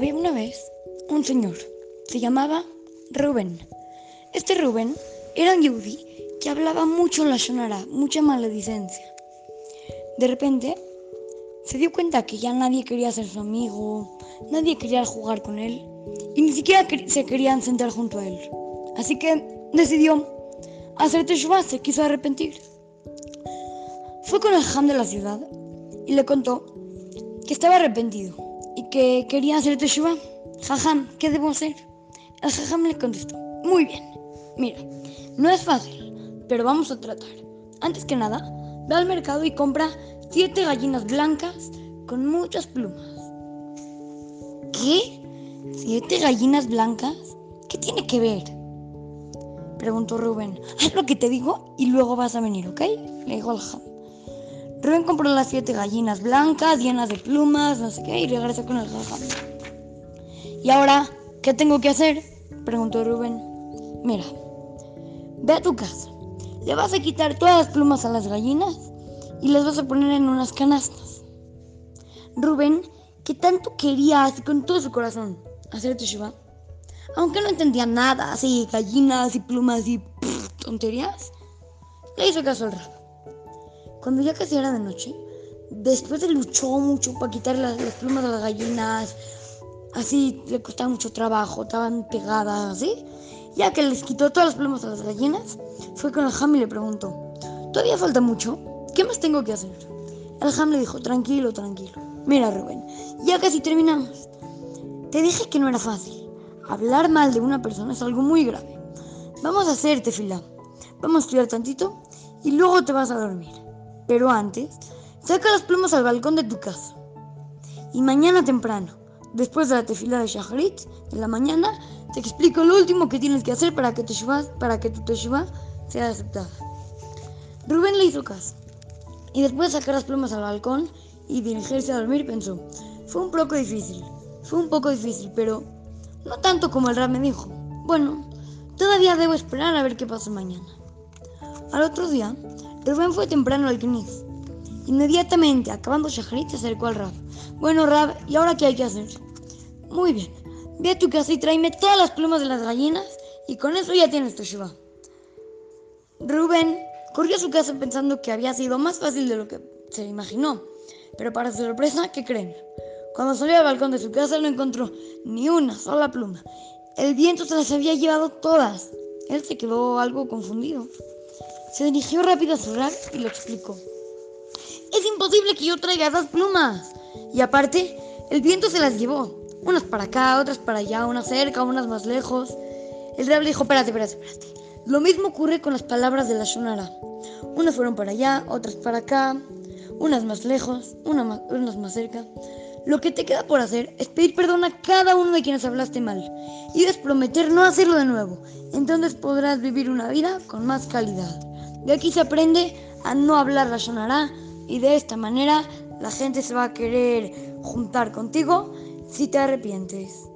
Había una vez un señor, se llamaba Rubén. Este Rubén era un yudí que hablaba mucho la shonara, mucha maledicencia. De repente se dio cuenta que ya nadie quería ser su amigo, nadie quería jugar con él y ni siquiera se querían sentar junto a él. Así que decidió hacer teshuva, se quiso arrepentir. Fue con el jam de la ciudad y le contó que estaba arrepentido que quería hacer teshuva. Jajam, ¿qué debo hacer? El jajam le contestó, muy bien, mira, no es fácil, pero vamos a tratar. Antes que nada, ve al mercado y compra siete gallinas blancas con muchas plumas. ¿Qué? ¿Siete gallinas blancas? ¿Qué tiene que ver? Preguntó Rubén. Haz lo que te digo y luego vas a venir, ¿ok? Le dijo al jajam. Rubén compró las siete gallinas blancas llenas de plumas, no sé qué, y regresó con el jajam. ¿Y ahora qué tengo que hacer? Preguntó Rubén. Mira, ve a tu casa. Le vas a quitar todas las plumas a las gallinas y las vas a poner en unas canastas. Rubén, que tanto quería así con todo su corazón hacer teshuva, aunque no entendía nada, así gallinas y plumas y tonterías, le hizo caso al rab. Cuando ya casi era de noche, después de luchó mucho para quitar las, plumas a las gallinas, así le costaba mucho trabajo, estaban pegadas así. Ya que les quitó todas las plumas a las gallinas, fue con el Ham y le preguntó, ¿todavía falta mucho? ¿Qué más tengo que hacer? El Ham le dijo, tranquilo, tranquilo. Mira, Rubén, ya casi terminamos. Te dije que no era fácil. Hablar mal de una persona es algo muy grave. Vamos a hacerte fila. Vamos a estudiar tantito y luego te vas a dormir. Pero antes, saca las plumas al balcón de tu casa. Y mañana temprano, Después de la tefila de Shaharit, en la mañana, te explico lo último que tienes que hacer para que, para que tu teshuva sea aceptada. Rubén le hizo caso. Y después de sacar las plumas al balcón y dirigirse a dormir, pensó, fue un poco difícil, fue un poco difícil, pero no tanto como el rab me dijo. Bueno, todavía debo esperar a ver qué pasa mañana. Al otro día, Rubén fue temprano al Knis. Inmediatamente, acabando Shaharit, se acercó al rab. Bueno, Rab, ¿y ahora qué hay que hacer? Muy bien. Ve a tu casa y tráeme todas las plumas de las gallinas y con eso ya tienes tu Shiva. Rubén corrió a su casa pensando que había sido más fácil de lo que se imaginó. Pero para su sorpresa, ¿qué creen? Cuando salió al balcón de su casa no encontró ni una sola pluma. El viento se las había llevado todas. Él se quedó algo confundido. Se dirigió rápido a su rab y lo explicó. Es imposible que yo traiga esas plumas. Y aparte, el viento se las llevó. Unas para acá, otras para allá, unas cerca, unas más lejos. El rab le dijo, espérate, espérate, espérate. Lo mismo ocurre con las palabras de la Shonara. Unas fueron para allá, otras para acá, unas más lejos, una más, unas más cerca. Lo que te queda por hacer es pedir perdón a cada uno de quienes hablaste mal y es prometer no hacerlo de nuevo. Entonces podrás vivir una vida con más calidad. De aquí se aprende a no hablar la Shonara y de esta manera la gente se va a querer juntar contigo si te arrepientes.